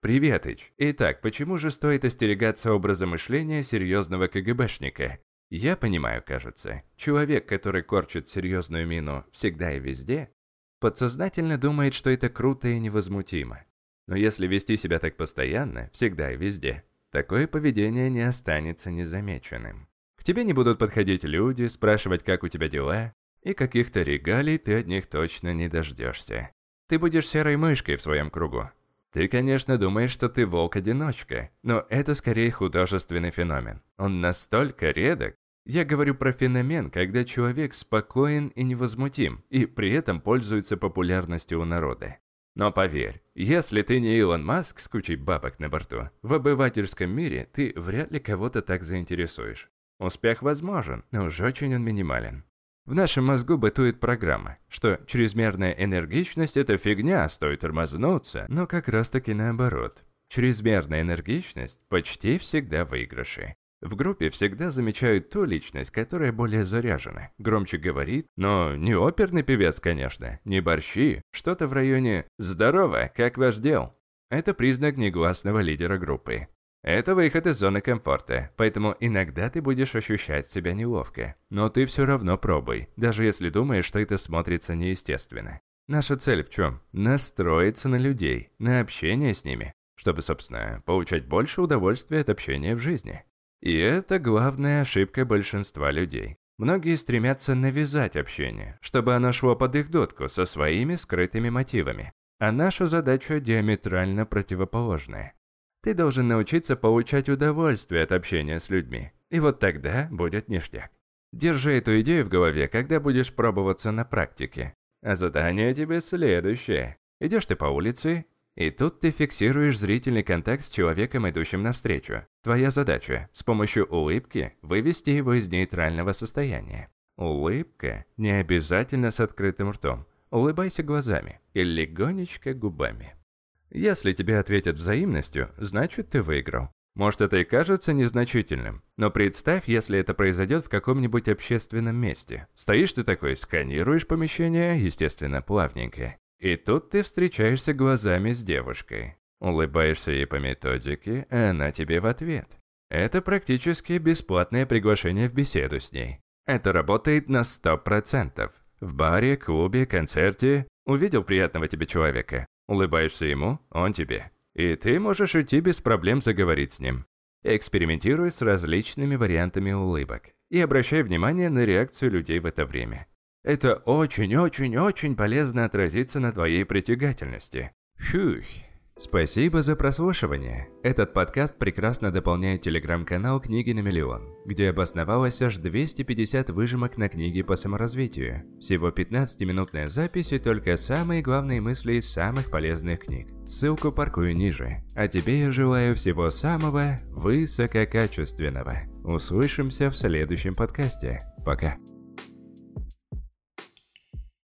Приветыч. Итак, почему же стоит остерегаться образа мышления серьезного КГБшника? Я понимаю, кажется, человек, который корчит серьезную мину всегда и везде, подсознательно думает, что это круто и невозмутимо. Но если вести себя так постоянно, всегда и везде, такое поведение не останется незамеченным. К тебе не будут подходить люди, спрашивать, как у тебя дела, и каких-то регалий ты от них точно не дождешься. Ты будешь серой мышкой в своем кругу. Ты, конечно, думаешь, что ты волк-одиночка, но это скорее художественный феномен. Он настолько редок. Я говорю про феномен, когда человек спокоен и невозмутим, и при этом пользуется популярностью у народа. Но поверь, если ты не Илон Маск с кучей бабок на борту, в обывательском мире ты вряд ли кого-то так заинтересуешь. Успех возможен, но уж очень он минимален. В нашем мозгу бытует программа, что чрезмерная энергичность – это фигня, стоит тормознуться, но как раз таки наоборот. Чрезмерная энергичность почти всегда выигрыши. В группе всегда замечают ту личность, которая более заряжена, громче говорит, но не оперный певец, конечно, не борщи, что-то в районе «Здорово, как ваш дел?» Это признак негласного лидера группы. Это выход из зоны комфорта, поэтому иногда ты будешь ощущать себя неловко. Но ты все равно пробуй, даже если думаешь, что это смотрится неестественно. Наша цель в чем? Настроиться на людей, на общение с ними, чтобы, собственно, получать больше удовольствия от общения в жизни. И это главная ошибка большинства людей. Многие стремятся навязать общение, чтобы оно шло под их дотку со своими скрытыми мотивами. А наша задача диаметрально противоположная. Ты должен научиться получать удовольствие от общения с людьми. И вот тогда будет ништяк. Держи эту идею в голове, когда будешь пробоваться на практике. А задание тебе следующее. Идешь ты по улице, и тут ты фиксируешь зрительный контакт с человеком, идущим навстречу. Твоя задача – с помощью улыбки вывести его из нейтрального состояния. Улыбка не обязательно с открытым ртом. Улыбайся глазами или легонечко губами. Если тебе ответят взаимностью, значит ты выиграл. Может это и кажется незначительным, но представь, если это произойдет в каком-нибудь общественном месте. Стоишь ты такой, сканируешь помещение, естественно, плавненько. И тут ты встречаешься глазами с девушкой. Улыбаешься ей по методике, а она тебе в ответ. Это практически бесплатное приглашение в беседу с ней. Это работает на 100%. В баре, клубе, концерте увидел приятного тебе человека, Улыбаешься ему, он тебе. И ты можешь уйти без проблем заговорить с ним. Экспериментируй с различными вариантами улыбок и обращай внимание на реакцию людей в это время. Это очень-очень-очень полезно отразится на твоей притягательности. Фух. Спасибо за прослушивание. Этот подкаст прекрасно дополняет телеграм-канал «Книги на миллион», где обосновалось аж 250 выжимок на книги по саморазвитию. Всего 15-минутная запись и только самые главные мысли из самых полезных книг. Ссылку паркую ниже. А тебе я желаю всего самого высококачественного. Услышимся в следующем подкасте. Пока.